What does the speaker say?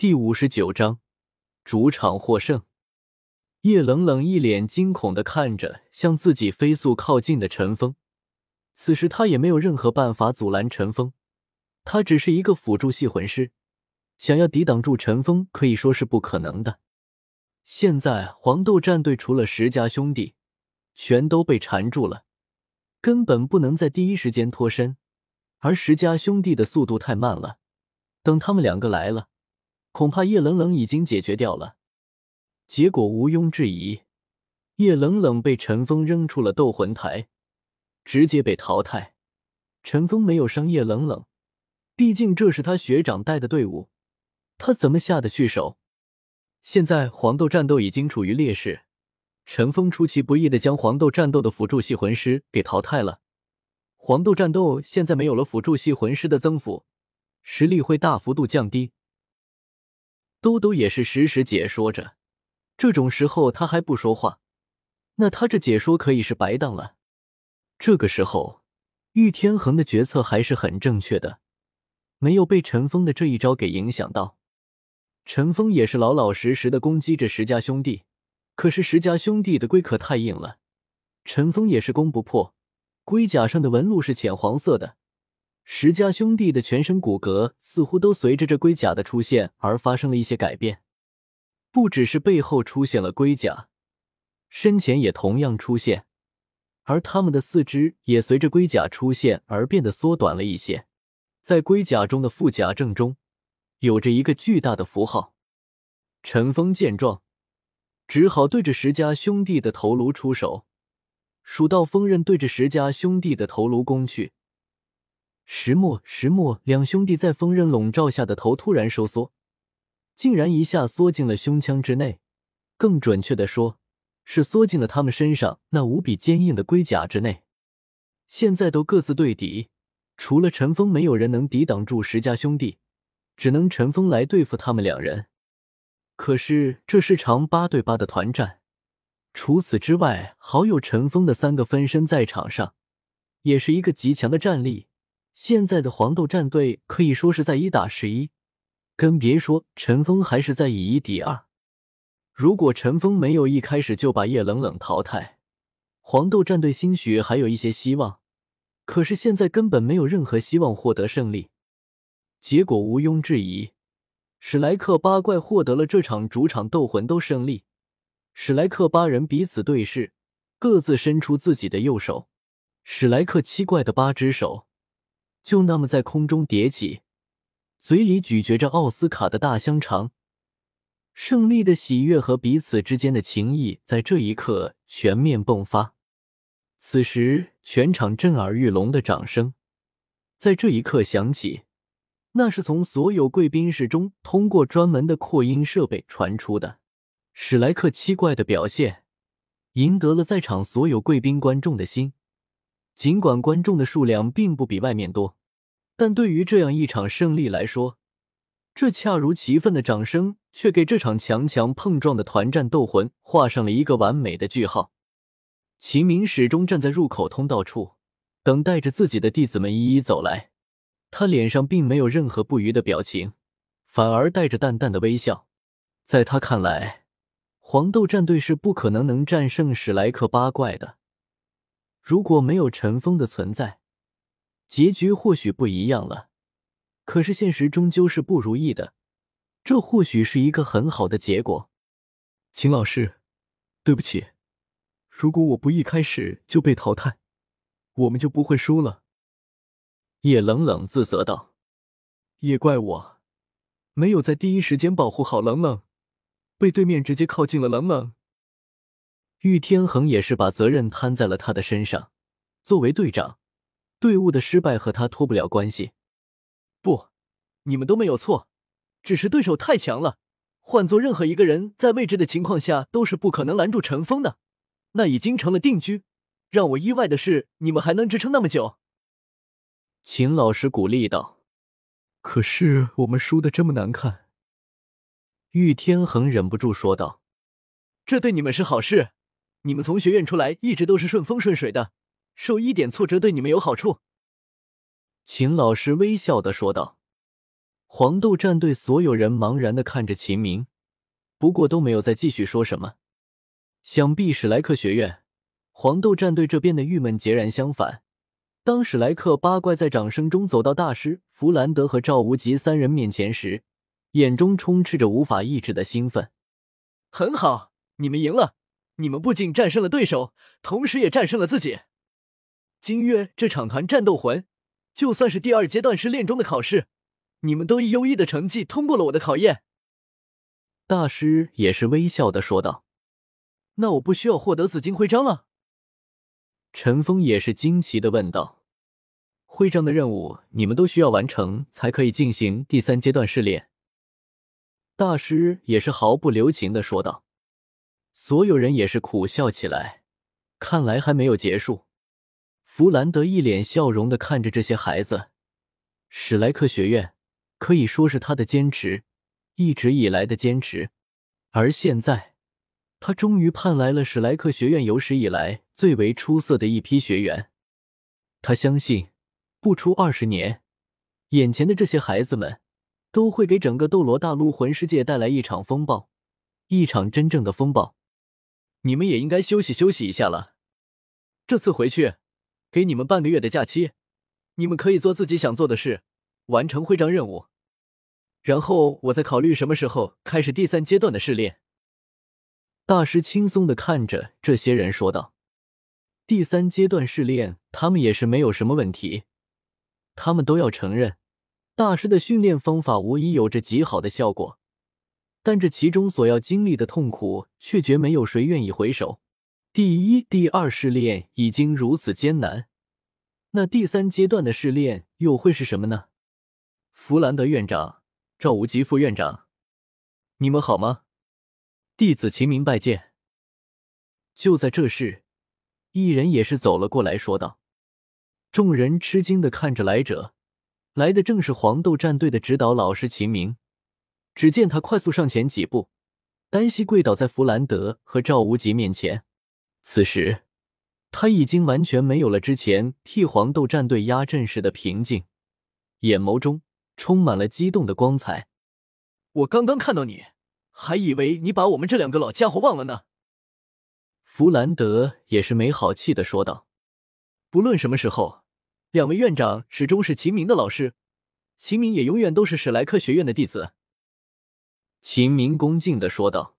第五十九章，主场获胜。叶冷冷一脸惊恐的看着向自己飞速靠近的陈峰。此时他也没有任何办法阻拦陈峰，他只是一个辅助系魂师，想要抵挡住陈峰可以说是不可能的。现在黄豆战队除了石家兄弟，全都被缠住了，根本不能在第一时间脱身。而石家兄弟的速度太慢了，等他们两个来了。恐怕叶冷冷已经解决掉了，结果毋庸置疑，叶冷冷被陈峰扔出了斗魂台，直接被淘汰。陈峰没有伤叶冷冷，毕竟这是他学长带的队伍，他怎么下得去手？现在黄豆战斗已经处于劣势，陈峰出其不意的将黄豆战斗的辅助系魂师给淘汰了。黄豆战斗现在没有了辅助系魂师的增幅，实力会大幅度降低。兜兜也是时时解说着，这种时候他还不说话，那他这解说可以是白当了。这个时候，玉天恒的决策还是很正确的，没有被陈峰的这一招给影响到。陈峰也是老老实实的攻击着石家兄弟，可是石家兄弟的龟壳太硬了，陈峰也是攻不破。龟甲上的纹路是浅黄色的。石家兄弟的全身骨骼似乎都随着这龟甲的出现而发生了一些改变，不只是背后出现了龟甲，身前也同样出现，而他们的四肢也随着龟甲出现而变得缩短了一些。在龟甲中的副甲正中，有着一个巨大的符号。陈峰见状，只好对着石家兄弟的头颅出手，蜀道锋刃对着石家兄弟的头颅攻去。石墨、石墨两兄弟在锋刃笼罩下的头突然收缩，竟然一下缩进了胸腔之内，更准确的说，是缩进了他们身上那无比坚硬的龟甲之内。现在都各自对敌，除了陈峰，没有人能抵挡住石家兄弟，只能陈峰来对付他们两人。可是这是场八对八的团战，除此之外，好友陈峰的三个分身在场上，也是一个极强的战力。现在的黄豆战队可以说是在一打十一，更别说陈峰还是在以一敌二。如果陈峰没有一开始就把叶冷冷淘汰，黄豆战队兴许还有一些希望。可是现在根本没有任何希望获得胜利。结果毋庸置疑，史莱克八怪获得了这场主场斗魂斗胜利。史莱克八人彼此对视，各自伸出自己的右手。史莱克七怪的八只手。就那么在空中叠起，嘴里咀嚼着奥斯卡的大香肠，胜利的喜悦和彼此之间的情谊在这一刻全面迸发。此时，全场震耳欲聋的掌声在这一刻响起，那是从所有贵宾室中通过专门的扩音设备传出的。史莱克七怪的表现赢得了在场所有贵宾观众的心。尽管观众的数量并不比外面多，但对于这样一场胜利来说，这恰如其分的掌声却给这场强强碰撞的团战斗魂画上了一个完美的句号。秦明始终站在入口通道处，等待着自己的弟子们一一走来。他脸上并没有任何不愉的表情，反而带着淡淡的微笑。在他看来，黄豆战队是不可能能战胜史莱克八怪的。如果没有陈峰的存在，结局或许不一样了。可是现实终究是不如意的，这或许是一个很好的结果。秦老师，对不起，如果我不一开始就被淘汰，我们就不会输了。叶冷冷自责道：“也怪我，没有在第一时间保护好冷冷，被对面直接靠近了冷冷。”玉天恒也是把责任摊在了他的身上。作为队长，队伍的失败和他脱不了关系。不，你们都没有错，只是对手太强了。换做任何一个人在未知的情况下，都是不可能拦住陈峰的。那已经成了定局。让我意外的是，你们还能支撑那么久。秦老师鼓励道：“可是我们输的这么难看。”玉天恒忍不住说道：“这对你们是好事。”你们从学院出来一直都是顺风顺水的，受一点挫折对你们有好处。”秦老师微笑的说道。黄豆战队所有人茫然的看着秦明，不过都没有再继续说什么。想必史莱克学院、黄豆战队这边的郁闷截然相反。当史莱克八怪在掌声中走到大师弗兰德和赵无极三人面前时，眼中充斥着无法抑制的兴奋。很好，你们赢了！你们不仅战胜了对手，同时也战胜了自己。今月这场团战斗魂，就算是第二阶段试炼中的考试，你们都以优异的成绩通过了我的考验。大师也是微笑的说道：“那我不需要获得紫金徽章了？”陈峰也是惊奇的问道：“徽章的任务，你们都需要完成才可以进行第三阶段试炼。”大师也是毫不留情的说道。所有人也是苦笑起来，看来还没有结束。弗兰德一脸笑容的看着这些孩子，史莱克学院可以说是他的坚持，一直以来的坚持，而现在。他终于盼来了史莱克学院有史以来最为出色的一批学员。他相信，不出二十年，眼前的这些孩子们都会给整个斗罗大陆魂世界带来一场风暴，一场真正的风暴。你们也应该休息休息一下了。这次回去，给你们半个月的假期，你们可以做自己想做的事，完成徽章任务，然后我再考虑什么时候开始第三阶段的试炼。大师轻松的看着这些人说道：“第三阶段试炼，他们也是没有什么问题。他们都要承认，大师的训练方法无疑有着极好的效果。但这其中所要经历的痛苦，却绝没有谁愿意回首。第一、第二试炼已经如此艰难，那第三阶段的试炼又会是什么呢？”弗兰德院长、赵无极副院长，你们好吗？弟子秦明拜见。就在这时，一人也是走了过来，说道：“众人吃惊的看着来者，来的正是黄豆战队的指导老师秦明。只见他快速上前几步，单膝跪倒在弗兰德和赵无极面前。此时，他已经完全没有了之前替黄豆战队压阵时的平静，眼眸中充满了激动的光彩。我刚刚看到你。”还以为你把我们这两个老家伙忘了呢。弗兰德也是没好气的说道：“不论什么时候，两位院长始终是秦明的老师，秦明也永远都是史莱克学院的弟子。”秦明恭敬的说道。